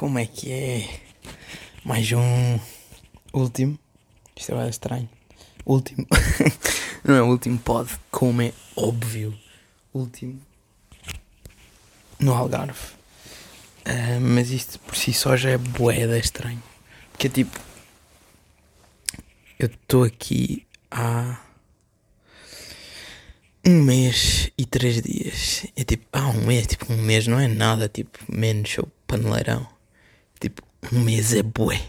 como é que é? Mais um último. Isto é estranho. Último. Não é o último pod, como é óbvio. Último. No Algarve. Uh, mas isto por si só já é boeda estranho. Porque é tipo. Eu estou aqui há um mês e três dias. É tipo, ah, um mês, tipo, um mês não é nada, tipo, menos o paneleirão. Tipo, um mês é bué.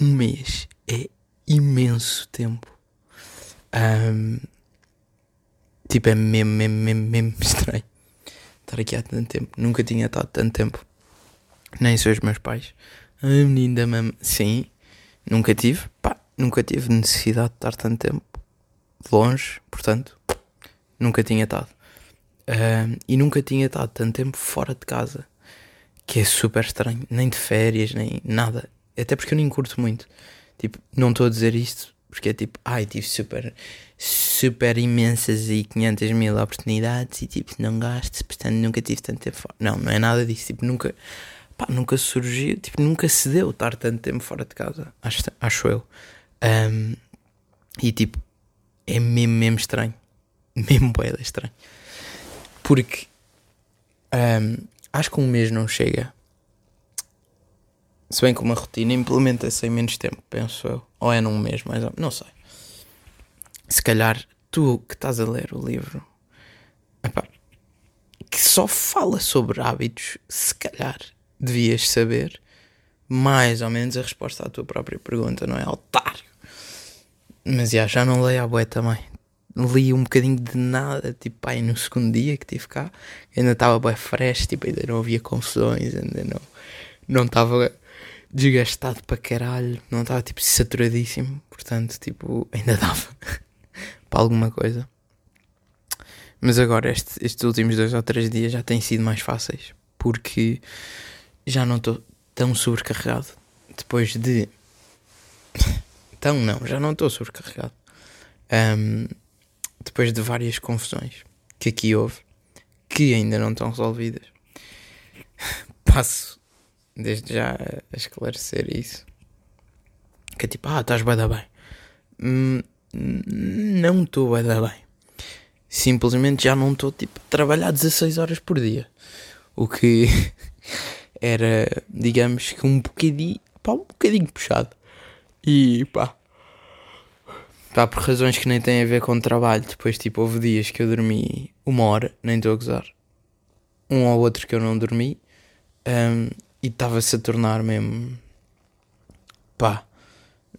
um mês é imenso tempo. Um, tipo, é mesmo, mesmo, mesmo, mesmo estranho estar aqui há tanto tempo. Nunca tinha estado tanto tempo. Nem são os meus pais. A menina da. Sim, nunca tive. Pá, nunca tive necessidade de estar tanto tempo longe, portanto, nunca tinha estado. Uh, e nunca tinha estado tanto tempo fora de casa, que é super estranho, nem de férias, nem nada. Até porque eu nem curto muito. Tipo, não estou a dizer isto porque é tipo, ai, tive super, super imensas e 500 mil oportunidades e tipo, não gasto, portanto nunca tive tanto tempo fora. Não, não é nada disso. Tipo, nunca, pá, nunca surgiu, tipo, nunca se deu estar tanto tempo fora de casa, acho, acho eu. Um, e tipo, é mesmo, mesmo estranho. Mesmo boeda estranho. Porque um, acho que um mês não chega. Se bem que uma rotina implementa-se em menos tempo, penso eu. Ou é num mês, mais ou Não sei. Se calhar tu que estás a ler o livro epá, que só fala sobre hábitos, se calhar devias saber mais ou menos a resposta à tua própria pergunta, não é? Otário! Mas já, já não leio a bué também. Li um bocadinho de nada, tipo, aí no segundo dia que tive cá, ainda estava bem fresh, tipo, ainda não havia confusões, ainda não não estava desgastado para caralho, não estava tipo saturadíssimo, portanto, tipo, ainda dava para alguma coisa. Mas agora, este, estes últimos dois ou três dias já têm sido mais fáceis, porque já não estou tão sobrecarregado depois de então não, já não estou sobrecarregado. Um, depois de várias confusões que aqui houve, que ainda não estão resolvidas, passo desde já a esclarecer isso. Que é tipo, ah, estás bem da bem. Hum, não estou bem da bem. Simplesmente já não estou tipo a trabalhar 16 horas por dia. O que era, digamos que um bocadinho, pá, um bocadinho puxado. E pá. Pá, por razões que nem têm a ver com o trabalho. Depois, tipo, houve dias que eu dormi uma hora, nem estou a gozar. Um ou outro que eu não dormi. Um, e estava-se a tornar mesmo. pá.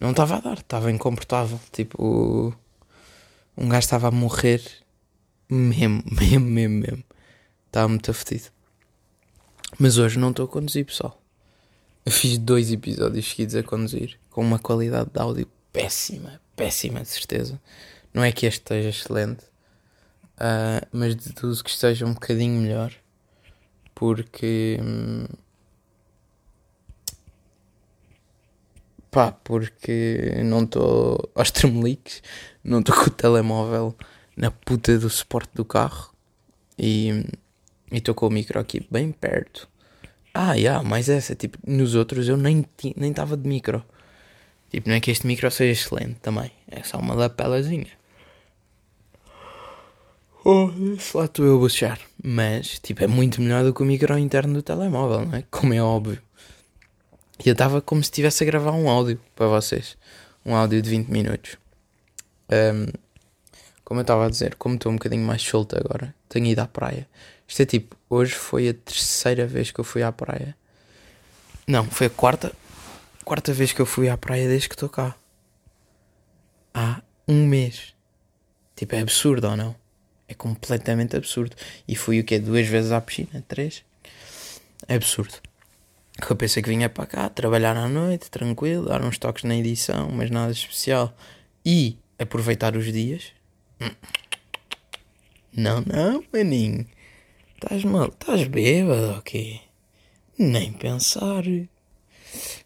Não estava a dar, estava incomportável. Tipo. Um gajo estava a morrer. Mesmo, mesmo, mesmo, mesmo. Estava muito afetido. Mas hoje não estou a conduzir, pessoal. Eu fiz dois episódios seguidos a conduzir, com uma qualidade de áudio péssima, péssima de certeza. Não é que este esteja excelente, uh, mas deduzo que esteja um bocadinho melhor, porque. Hum, pá, porque não estou aos tremeliques, não estou com o telemóvel na puta do suporte do carro e estou com o micro aqui bem perto ah, yeah, mas essa, tipo, nos outros eu nem nem estava de micro. Tipo, não é que este micro seja excelente também. É só uma lapelazinha. Oh, lá estou eu a bocejar. Mas, tipo, é muito melhor do que o micro interno do telemóvel, não é? Como é óbvio. E eu estava como se estivesse a gravar um áudio para vocês. Um áudio de 20 minutos. Um, como eu estava a dizer, como estou um bocadinho mais solto agora, tenho ido à praia. Isto é tipo, hoje foi a terceira vez que eu fui à praia. Não, foi a quarta, quarta vez que eu fui à praia desde que estou cá. Há um mês. Tipo, é absurdo ou não? É completamente absurdo. E fui o quê? Duas vezes à piscina? Três? É absurdo. Eu pensei que vinha para cá trabalhar à noite, tranquilo, dar uns toques na edição, mas nada especial. E aproveitar os dias. Não, não, maninho. Estás mal, estás bêbado quê? Nem pensar.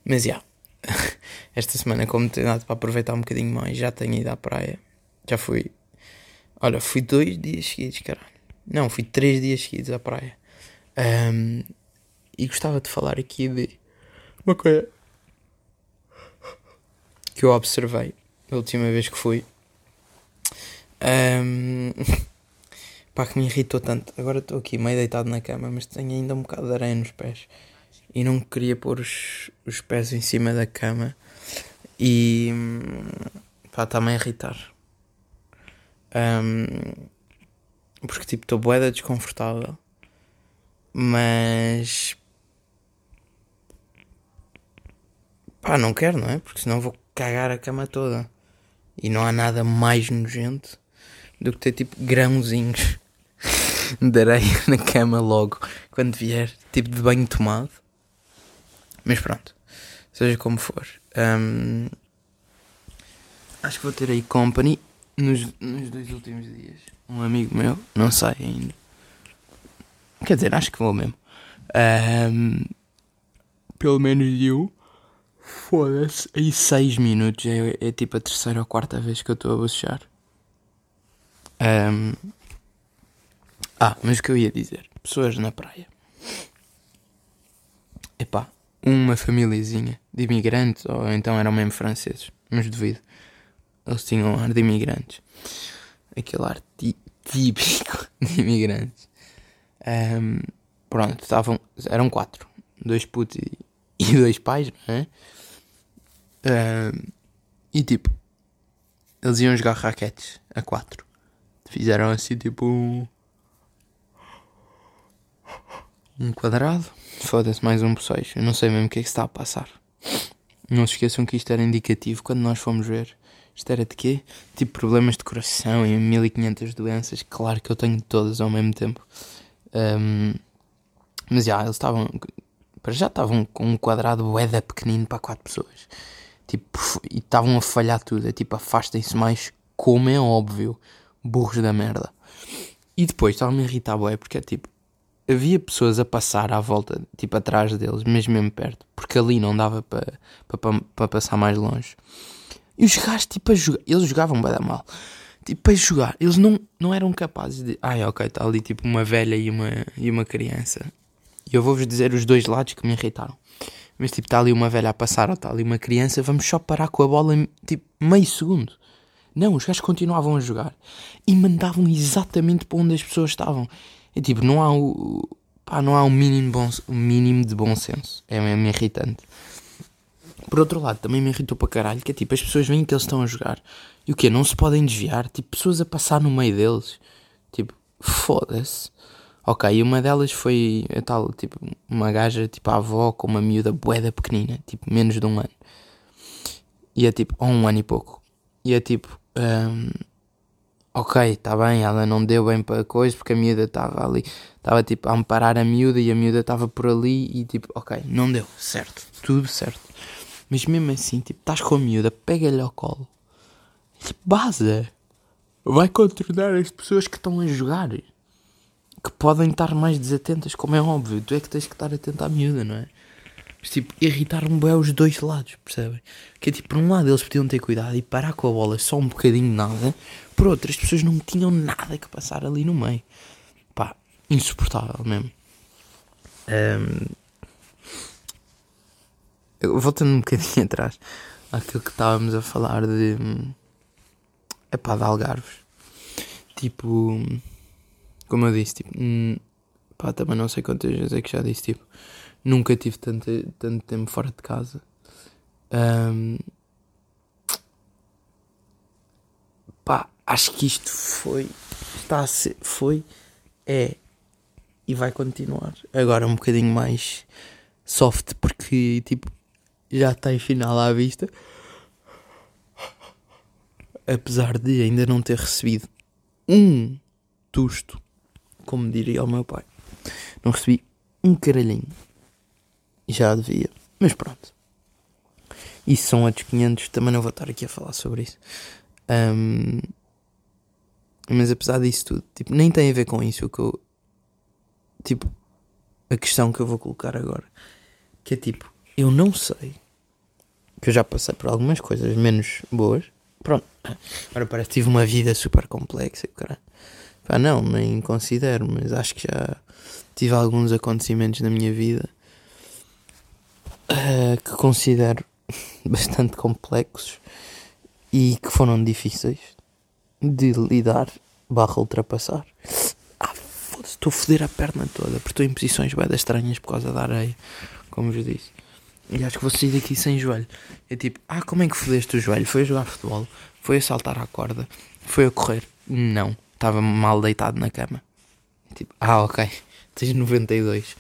Mas já, yeah. esta semana, como tenho dado para aproveitar um bocadinho mais, já tenho ido à praia. Já fui. Olha, fui dois dias seguidos, caralho. Não, fui três dias seguidos à praia. Um, e gostava de falar aqui de uma coisa que eu observei a última vez que fui. Um, pá, que me irritou tanto. Agora estou aqui meio deitado na cama, mas tenho ainda um bocado de areia nos pés. E não queria pôr os, os pés em cima da cama. E pá, está-me a irritar. Um, porque tipo, estou boeda desconfortável. Mas pá, não quero, não é? Porque senão vou cagar a cama toda. E não há nada mais nojento do que ter tipo grãozinhos de areia na cama logo quando vier, tipo de banho tomado. Mas pronto, seja como for. Um, acho que vou ter aí company nos, nos dois últimos dias. Um amigo meu, não sei ainda. Quer dizer, acho que vou mesmo. Um, pelo menos eu. Foda-se. Aí 6 minutos é, é, tipo a terceira ou quarta vez que eu estou a bocejar. Um... Ah, mas o que eu ia dizer? Pessoas na praia. Epá, uma famíliazinha de imigrantes, ou então eram mesmo franceses, mas duvido. Eles tinham ar de imigrantes. Aquele ar típico de imigrantes. Um, pronto, estavam. Eram quatro. Dois putos e, e dois pais, não é? Um, e tipo, eles iam jogar raquetes a quatro. Fizeram assim tipo um. Quadrado. Foda-se, mais um por seis. Eu não sei mesmo o que é que está a passar. Não se esqueçam que isto era indicativo quando nós fomos ver. Isto era de quê? Tipo problemas de coração e 1500 doenças. Claro que eu tenho todas ao mesmo tempo. Um, mas já, eles estavam. Para já estavam com um quadrado boeda pequenino para quatro pessoas. Tipo, e estavam a falhar tudo. É tipo, afastem-se mais, como é óbvio. Burros da merda. E depois estava-me a irritar, boé, porque é tipo. Havia pessoas a passar à volta, tipo atrás deles, mesmo mesmo perto, porque ali não dava para pa, pa, pa passar mais longe. E os gajos, tipo, a jogar, eles jogavam bem mal tipo, para jogar, eles não, não eram capazes de. Ai, ok, está ali tipo uma velha e uma, e uma criança. E eu vou-vos dizer os dois lados que me irritaram. Mas tipo, está ali uma velha a passar ou está ali uma criança, vamos só parar com a bola em tipo meio segundo. Não, os gajos continuavam a jogar e mandavam exatamente para onde as pessoas estavam. É tipo, não há o. Pá, não há um mínimo, bom, mínimo de bom senso. É mesmo irritante. Por outro lado, também me irritou para caralho que é tipo, as pessoas veem que eles estão a jogar e o que Não se podem desviar? Tipo, pessoas a passar no meio deles. Tipo, foda-se. Ok, e uma delas foi a tal, tipo, uma gaja, tipo, a avó com uma miúda boeda pequenina, tipo, menos de um ano. E é tipo, ou um ano e pouco. E é tipo, um, ok, está bem, ela não deu bem para coisa porque a miúda estava ali, estava tipo a amparar a miúda e a miúda estava por ali e tipo, ok, não deu, certo, tudo certo. Mas mesmo assim, tipo, estás com a miúda, pega-lhe ao colo Baza vai contornar as pessoas que estão a jogar. Que podem estar mais desatentas, como é óbvio. Tu é que tens que estar atento à miúda, não é? Tipo, irritar-me bem os dois lados, percebem? Que é tipo, por um lado eles podiam ter cuidado e parar com a bola só um bocadinho nada. Por outro, as pessoas não tinham nada que passar ali no meio. Pá, insuportável mesmo. Um, voltando um bocadinho atrás àquilo que estávamos a falar de é pá, de Algarves. Tipo, como eu disse, tipo, hum, pá, também não sei quantas vezes é que já disse, tipo, nunca tive tanto, tanto tempo fora de casa. Um, pá, acho que isto foi, está a ser, foi, é e vai continuar. Agora um bocadinho mais soft, porque, tipo, já está em final à vista apesar de ainda não ter recebido um tusto, como diria o meu pai, não recebi um caralhinho. Já devia, mas pronto. Isso são outros 500, também não vou estar aqui a falar sobre isso. Um, mas apesar disso tudo, tipo, nem tem a ver com isso o que eu. Tipo, a questão que eu vou colocar agora. Que é tipo, eu não sei. Que eu já passei por algumas coisas menos boas. Pronto. Agora parece que tive uma vida super complexa. Cara. Pá, não, nem considero, mas acho que já tive alguns acontecimentos na minha vida uh, que considero bastante complexos e que foram difíceis de lidar barra ultrapassar. Ah, foda-se, estou a foder a perna toda, porque estou em posições bem estranhas por causa da areia, como vos disse. E acho que vou sair daqui sem joelho. É tipo, ah, como é que fodeste o joelho? Foi a jogar futebol? Foi a saltar à corda? Foi a correr? Não, estava mal deitado na cama. Tipo, ah, ok, tens 92.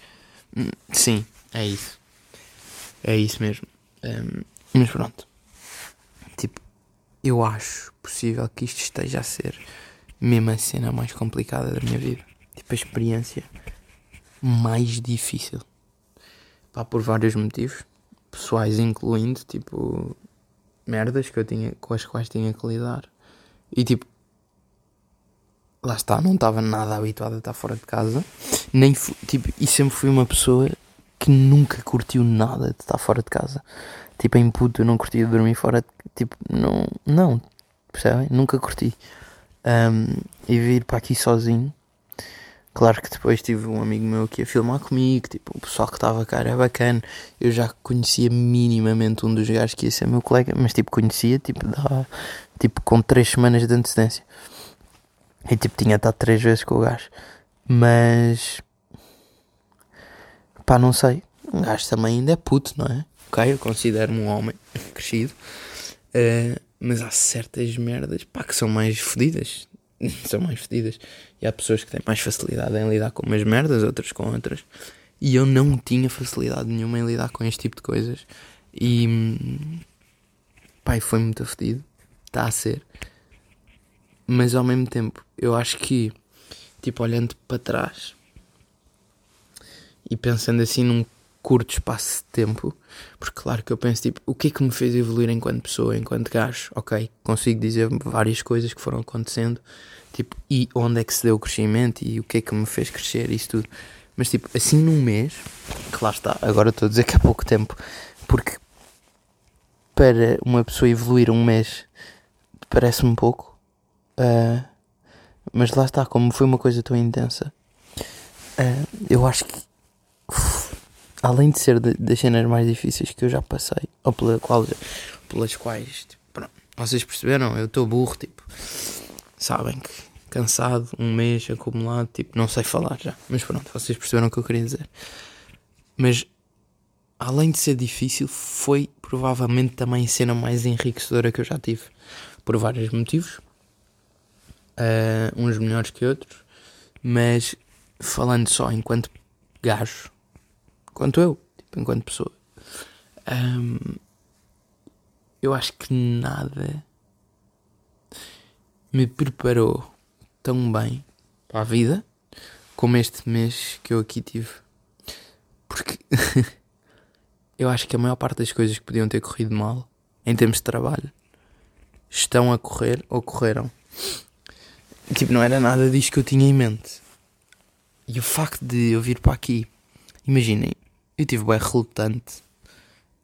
Hum, sim, é isso. É isso mesmo. Um, mas pronto. Tipo, eu acho possível que isto esteja a ser mesmo a cena mais complicada da minha vida. Tipo, a experiência mais difícil. Pá, por vários motivos. Pessoais incluindo, tipo, merdas que eu tinha, com as quais tinha que lidar. E tipo, lá está, não estava nada habituado a estar fora de casa. Nem tipo, e sempre fui uma pessoa que nunca curtiu nada de estar fora de casa. Tipo, em puto eu não curtia dormir fora. De, tipo, não, não, percebem? Nunca curti. Um, e vir para aqui sozinho. Claro que depois tive um amigo meu que ia filmar comigo, tipo, o pessoal que estava cá era bacana. Eu já conhecia minimamente um dos gajos que ia ser meu colega, mas tipo, conhecia, tipo, dá, tipo com três semanas de antecedência. E tipo, tinha estado três vezes com o gajo. Mas. Pá, não sei. Um gajo também ainda é puto, não é? Ok, eu considero-me um homem crescido. Uh, mas há certas merdas, pá, que são mais fodidas. são mais fedidas. E há pessoas que têm mais facilidade em lidar com umas merdas, outras com outras. E eu não tinha facilidade nenhuma em lidar com este tipo de coisas. E. Pai, foi muito fedido. Está a ser. Mas ao mesmo tempo, eu acho que, tipo, olhando para trás e pensando assim num curto espaço de tempo, porque claro que eu penso, tipo, o que é que me fez evoluir enquanto pessoa, enquanto gajo? Ok, consigo dizer várias coisas que foram acontecendo, tipo, e onde é que se deu o crescimento e o que é que me fez crescer, isso tudo. Mas, tipo, assim num mês, que lá está, agora estou a dizer que é pouco tempo, porque para uma pessoa evoluir um mês parece-me pouco, uh, mas lá está, como foi uma coisa tão intensa, uh, eu acho que além de ser das cenas mais difíceis que eu já passei, ou pela qual, pelas quais, tipo, pronto, vocês perceberam, eu estou burro, tipo, sabem que cansado, um mês acumulado, tipo, não sei falar já, mas pronto, vocês perceberam o que eu queria dizer. Mas, além de ser difícil, foi provavelmente também a cena mais enriquecedora que eu já tive, por vários motivos, uh, uns melhores que outros, mas falando só enquanto gajo, quanto eu, tipo, enquanto pessoa. Um, eu acho que nada me preparou tão bem para a vida como este mês que eu aqui tive. Porque eu acho que a maior parte das coisas que podiam ter corrido mal, em termos de trabalho, estão a correr ou correram. Tipo, não era nada disto que eu tinha em mente. E o facto de eu vir para aqui, imaginem, eu tive bem relutante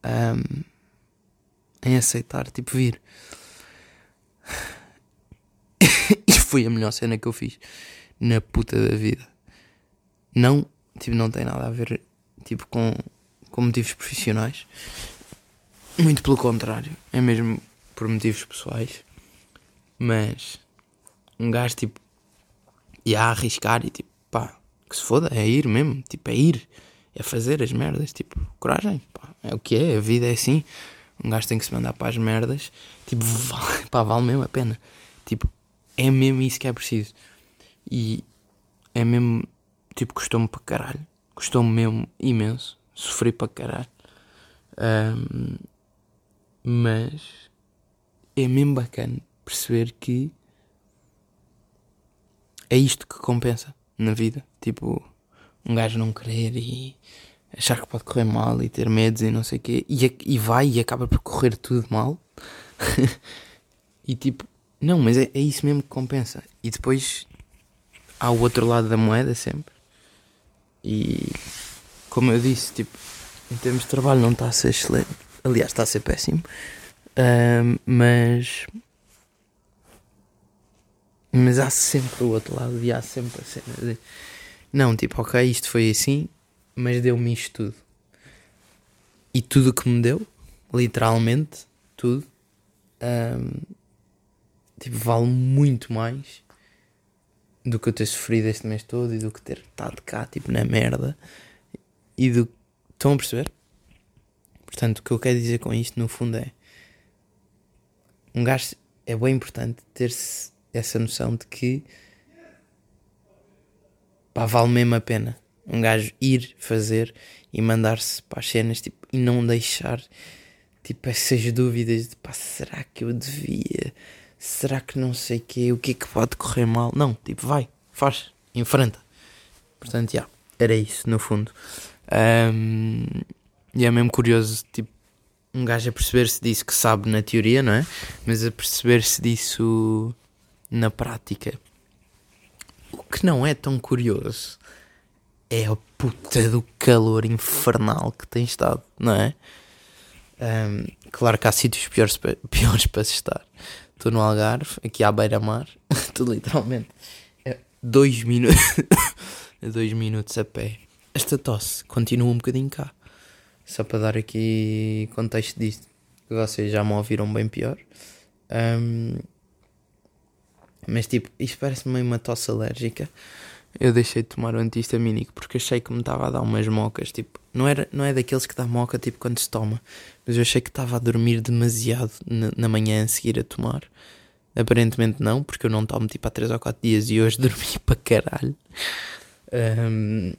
um, em aceitar, tipo, vir. e foi a melhor cena que eu fiz na puta da vida. Não, tipo, não tem nada a ver, tipo, com, com motivos profissionais. Muito pelo contrário, é mesmo por motivos pessoais. Mas um gajo, tipo, ia arriscar e tipo, pá, que se foda, é ir mesmo, tipo, é ir é fazer as merdas, tipo, coragem, pá, é o que é, a vida é assim. Um gajo tem que se mandar para as merdas, tipo, vale, pá, vale mesmo a pena. Tipo, é mesmo isso que é preciso. E é mesmo, tipo, custou-me para caralho. Custou-me mesmo imenso. Sofri para caralho. Um, mas é mesmo bacana perceber que é isto que compensa na vida. Tipo, um gajo não querer e achar que pode correr mal e ter medos e não sei o quê, e, e vai e acaba por correr tudo mal. e tipo, não, mas é, é isso mesmo que compensa. E depois há o outro lado da moeda sempre. E como eu disse, tipo, em termos de trabalho não está a ser excelente. Aliás, está a ser péssimo. Uh, mas. Mas há sempre o outro lado e há sempre a cena de não, tipo, ok, isto foi assim, mas deu-me isto tudo. e tudo o que me deu, literalmente, tudo, um, tipo, vale muito mais do que eu ter sofrido este mês todo e do que ter estado cá, tipo, na merda. E do. Estão a perceber? Portanto, o que eu quero dizer com isto, no fundo, é. Um gajo. É bem importante ter-se essa noção de que. Pá, vale mesmo a pena. Um gajo ir fazer e mandar-se para as cenas, tipo, e não deixar, tipo, essas dúvidas de, pá, será que eu devia? será que não sei que, o que é que pode correr mal? Não, tipo, vai, faz, enfrenta. Portanto, já, yeah, era isso, no fundo. Um, e é mesmo curioso, tipo, um gajo a perceber-se disso que sabe na teoria, não é? Mas a perceber-se disso na prática. O que não é tão curioso é a puta do calor infernal que tem estado, não é? Um, claro que há sítios piores, piores para se estar. Estou no Algarve, aqui à beira-mar. Estou literalmente é dois minutos. dois minutos a pé. Esta tosse continua um bocadinho cá. Só para dar aqui contexto disto. Vocês já me ouviram bem pior. Um, mas tipo, isto parece meio uma tosse alérgica. Eu deixei de tomar o antihistamínico porque achei que me estava a dar umas mocas. Tipo, não, era, não é daqueles que dá moca tipo quando se toma. Mas eu achei que estava a dormir demasiado na, na, manhã a seguir a tomar. Aparentemente não, porque eu não tomo tipo há 3 ou 4 dias e hoje dormi para caralho. Um,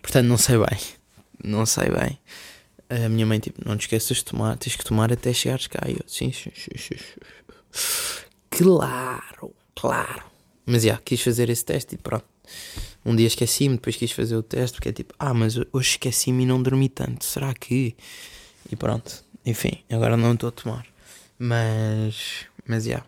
portanto, não sei bem. Não sei bem. A minha mãe, tipo, não te esqueças de tomar, tens que tomar até chegares cá. E eu, sim, sim, sim, sim. Claro, claro. Mas já, yeah, quis fazer esse teste e pronto. Um dia esqueci-me, depois quis fazer o teste, porque é tipo, ah, mas hoje esqueci-me e não dormi tanto. Será que. E pronto. Enfim, agora não estou a tomar. Mas. Mas já. Yeah.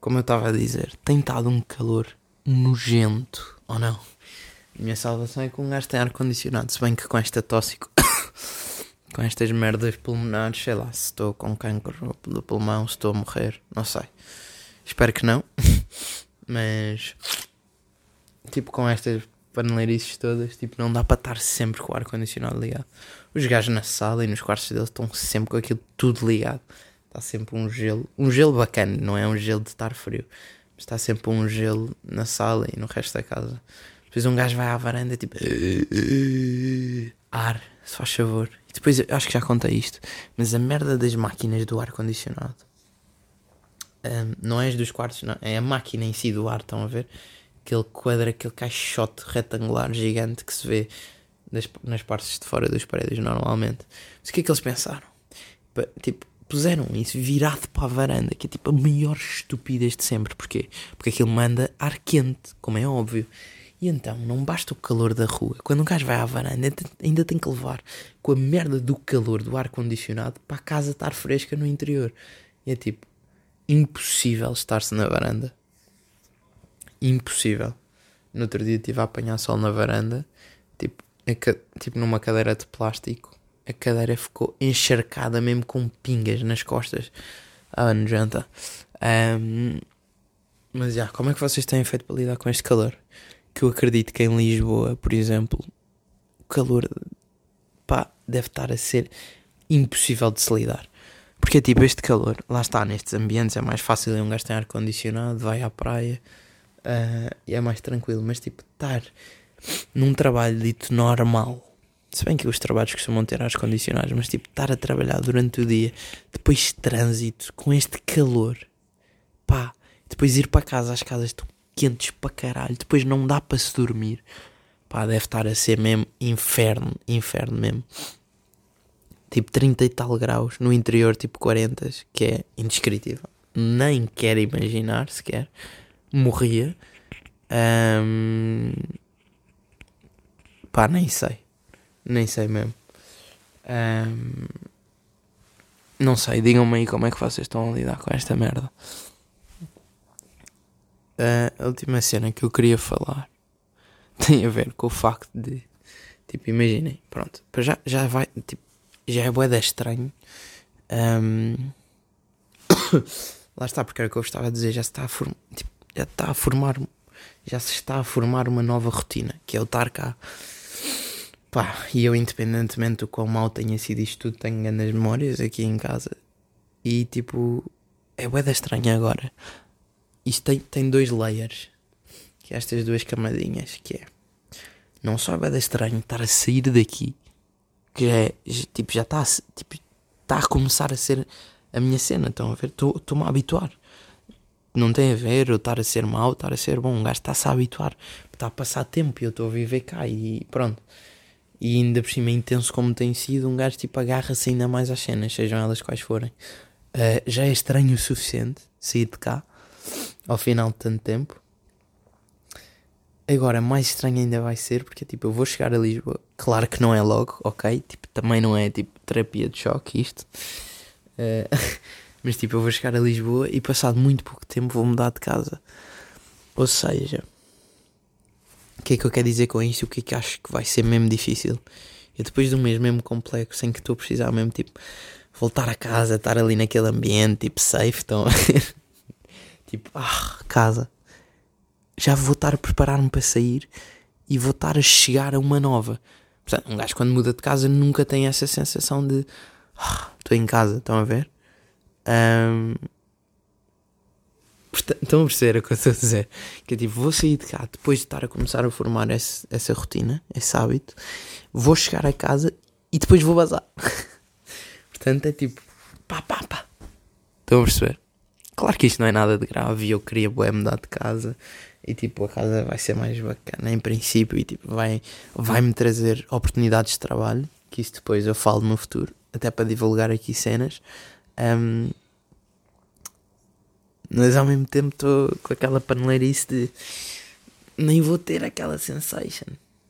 Como eu estava a dizer, tem estado um calor nojento, ou não? A minha salvação é que um gajo tem ar-condicionado. Se bem que com esta tosse, com estas merdas pulmonares, sei lá, se estou com cancro do pulmão, se estou a morrer, não sei. Espero que não. Mas tipo com estas paneleirices todas, tipo, não dá para estar sempre com o ar-condicionado ligado. Os gajos na sala e nos quartos deles estão sempre com aquilo tudo ligado. Está sempre um gelo, um gelo bacana, não é um gelo de estar frio, mas está sempre um gelo na sala e no resto da casa. Depois um gajo vai à varanda, tipo, ar, se faz favor. E depois, acho que já contei isto, mas a merda das máquinas do ar-condicionado não é as dos quartos, não, é a máquina em si do ar, estão a ver? aquele quadro, aquele caixote retangular gigante que se vê nas, nas partes de fora dos prédios normalmente. Mas o que é que eles pensaram? Tipo, puseram isso virado para a varanda, que é tipo a maior estupidez de sempre. Porquê? Porque aquilo manda ar quente, como é óbvio. E então, não basta o calor da rua. Quando um gajo vai à varanda, ainda tem que levar com a merda do calor do ar-condicionado para a casa estar fresca no interior. E é tipo, impossível estar-se na varanda impossível. No outro dia estive a apanhar sol na varanda, tipo, tipo numa cadeira de plástico. A cadeira ficou encharcada mesmo com pingas nas costas. Ah, nojenta. Um, mas já, como é que vocês têm feito para lidar com este calor? Que eu acredito que em Lisboa, por exemplo, o calor pá, deve estar a ser impossível de se lidar. Porque tipo, este calor, lá está, nestes ambientes é mais fácil um gajo tem ar-condicionado, vai à praia, uh, e é mais tranquilo. Mas tipo, estar num trabalho dito normal, se bem que os trabalhos costumam ter as condicionados, mas tipo, estar a trabalhar durante o dia, depois trânsito, com este calor, pá, depois ir para casa, as casas estão quentes para caralho, depois não dá para se dormir, pá, deve estar a ser mesmo inferno, inferno mesmo. Tipo 30 e tal graus, no interior tipo 40, que é indescritível. Nem quero imaginar sequer morria. Um, pá, nem sei. Nem sei mesmo. Um, não sei, digam-me aí como é que vocês estão a lidar com esta merda. A última cena que eu queria falar tem a ver com o facto de, tipo, imaginem, pronto, já, já vai, tipo, já é boeda estranho. Um, lá está, porque era o que eu estava a dizer, já está a formar, tipo, já está a formar, já se está a formar uma nova rotina, que é o estar cá Pá, e eu, independentemente do quão mal tenha sido isto tudo, tenho grandes memórias aqui em casa. E tipo, é da estranha agora. Isto tem, tem dois layers. Que é estas duas camadinhas. Que é. Não só é da estranho estar a sair daqui. Que é. Tipo, já está. Tipo, está a começar a ser a minha cena. Estão a ver? Estou-me a habituar. Não tem a ver eu estar a ser mau, estar a ser bom. Um gajo está-se a habituar. Está a passar tempo e eu estou a viver cá. E pronto e ainda por cima intenso como tem sido, um gajo tipo agarra-se ainda mais às cenas, sejam elas quais forem. Uh, já é estranho o suficiente sair de cá ao final de tanto tempo. Agora, mais estranho ainda vai ser porque tipo, eu vou chegar a Lisboa. Claro que não é logo, ok? Tipo, também não é tipo terapia de choque isto. Uh, mas tipo, eu vou chegar a Lisboa e passado muito pouco tempo vou mudar de casa. Ou seja, o que é que eu quero dizer com isto? O que é que acho que vai ser mesmo difícil? E depois de um mês mesmo complexo em que estou a precisar mesmo tipo voltar a casa, estar ali naquele ambiente tipo safe, estão a ver? tipo, ah, casa. Já vou estar a preparar-me para sair e vou estar a chegar a uma nova. Portanto, um gajo quando muda de casa nunca tem essa sensação de ah, estou em casa, estão a ver? Um, Estão a perceber o que eu estou a dizer? Que é tipo, vou sair de cá depois de estar a começar a formar esse, essa rotina, esse hábito, vou chegar a casa e depois vou bazar. Portanto, é tipo, pá, pá, pá. Estão a perceber? Claro que isto não é nada de grave eu queria bué mudar de casa e tipo, a casa vai ser mais bacana em princípio e tipo, vai, vai-me trazer oportunidades de trabalho, que isso depois eu falo no futuro, até para divulgar aqui cenas. Um, mas ao mesmo tempo estou com aquela paneleirice de nem vou ter aquela sensation.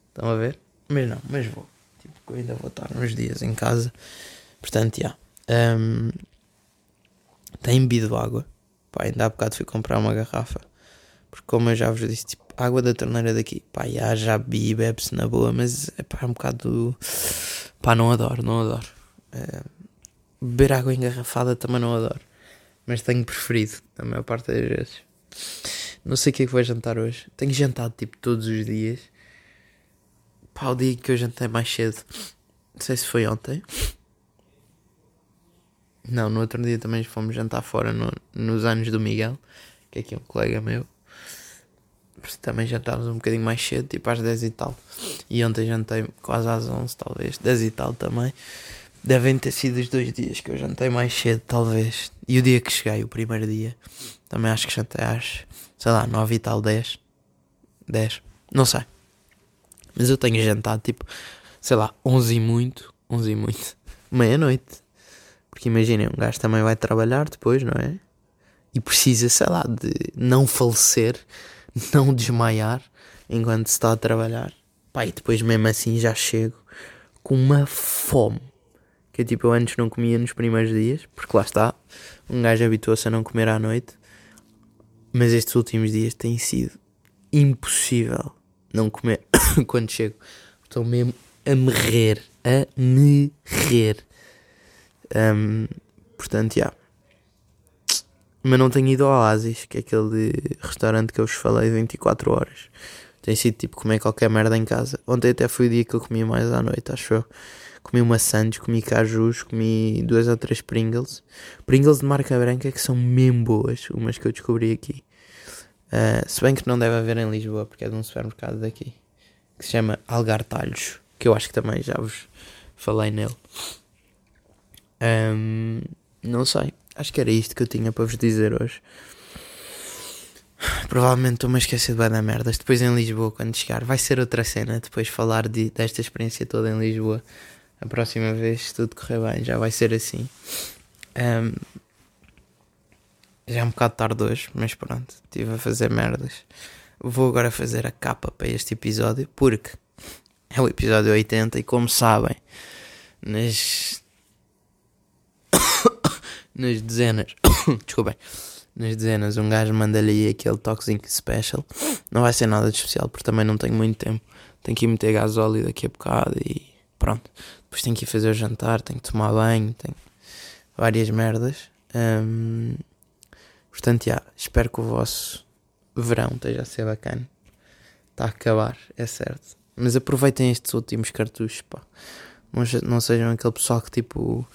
Estão a ver? Mas não, mas vou. Tipo, ainda vou estar uns dias em casa. Portanto, já. Yeah. Um, tenho bebido água. Pá, ainda há bocado fui comprar uma garrafa. Porque como eu já vos disse, tipo, água da torneira daqui. Pá, já, já bebi bebe-se na boa. Mas é é um bocado... Pá, não adoro, não adoro. Uh, beber água engarrafada também não adoro mas tenho preferido a maior parte das vezes. Não sei o que é que vou jantar hoje. Tenho jantado tipo todos os dias. Pá, o dia que eu jantei mais cedo. Não sei se foi ontem. Não, no outro dia também fomos jantar fora no, nos anos do Miguel, que é aqui um colega meu. Também jantámos um bocadinho mais cedo, tipo às 10 e tal. E ontem jantei quase às 11, talvez, 10 e tal também. Devem ter sido os dois dias que eu jantei mais cedo, talvez. E o dia que cheguei, o primeiro dia, também acho que jantei às, sei lá, 9 e tal, 10. 10, não sei. Mas eu tenho jantado tipo, sei lá, 11 e muito, 11 e muito, meia-noite. Porque imaginem, um gajo também vai trabalhar depois, não é? E precisa, sei lá, de não falecer, não desmaiar enquanto se está a trabalhar. Pá, e depois mesmo assim já chego com uma fome que tipo eu antes não comia nos primeiros dias, porque lá está, um gajo habituou-se a não comer à noite, mas estes últimos dias tem sido impossível não comer quando chego. Estou mesmo a morrer, a morrer. Um, portanto, já. Yeah. Mas não tenho ido ao Oasis, que é aquele restaurante que eu vos falei 24 horas. Tem sido tipo comer qualquer merda em casa. Ontem até foi o dia que eu comia mais à noite, acho eu. Comi uma Sands, comi cajus, comi duas ou três Pringles. Pringles de marca branca que são mesmo boas, umas que eu descobri aqui. Uh, se bem que não deve haver em Lisboa, porque é de um supermercado daqui. Que se chama Algartalhos, que eu acho que também já vos falei nele. Um, não sei, acho que era isto que eu tinha para vos dizer hoje. Provavelmente estou-me a esquecer de bem da merdas. Depois em Lisboa, quando chegar, vai ser outra cena. Depois falar de, desta experiência toda em Lisboa a próxima vez, se tudo correr bem, já vai ser assim. Um, já é um bocado tarde hoje, mas pronto, estive a fazer merdas. Vou agora fazer a capa para este episódio, porque é o episódio 80 e como sabem, nas. Nas dezenas. Desculpem. Nas dezenas, um gajo manda-lhe aquele toquezinho special. Não vai ser nada de especial, porque também não tenho muito tempo. Tenho que ir meter gasóleo daqui a bocado e pronto. Depois tenho que ir fazer o jantar, tenho que tomar banho, tenho várias merdas. Um, portanto, já, espero que o vosso verão esteja a ser bacana. Está a acabar, é certo. Mas aproveitem estes últimos cartuchos, pá. Não, não sejam aquele pessoal que tipo.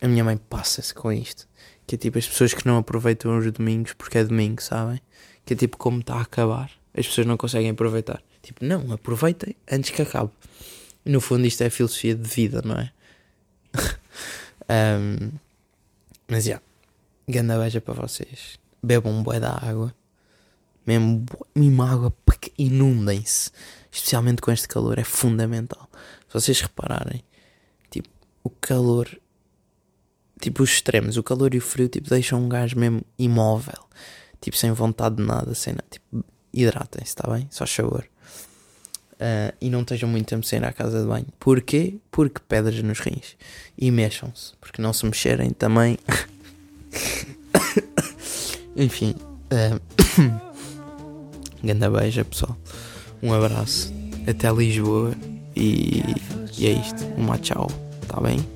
A minha mãe passa-se com isto. Que é tipo as pessoas que não aproveitam os domingos porque é domingo, sabem? Que é tipo como está a acabar. As pessoas não conseguem aproveitar. Tipo, não, aproveitem antes que acabe. No fundo isto é filosofia de vida, não é? um, mas já. Yeah, Ganda beija para vocês. Bebam um bué da água. Mesmo, mesmo água, inundem-se. Especialmente com este calor, é fundamental. Se vocês repararem, tipo, o calor, tipo, os extremos, o calor e o frio, tipo, deixam um gajo mesmo imóvel. Tipo, sem vontade de nada, sem nada. Tipo, hidratem-se, está bem? Só shower. Uh, e não estejam muito tempo sem ir à casa de banho. Porquê? Porque pedras nos rins. E mexam-se. Porque não se mexerem também. Enfim. Uh... Ganda beija, pessoal. Um abraço. Até Lisboa. E, e é isto. Uma tchau. Tá bem?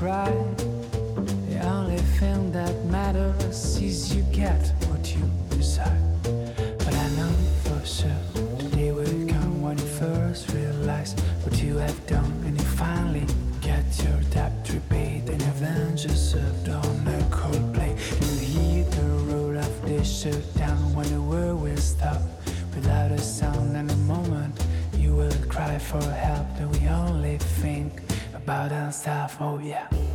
cry. The only thing that matters is you get you will cry for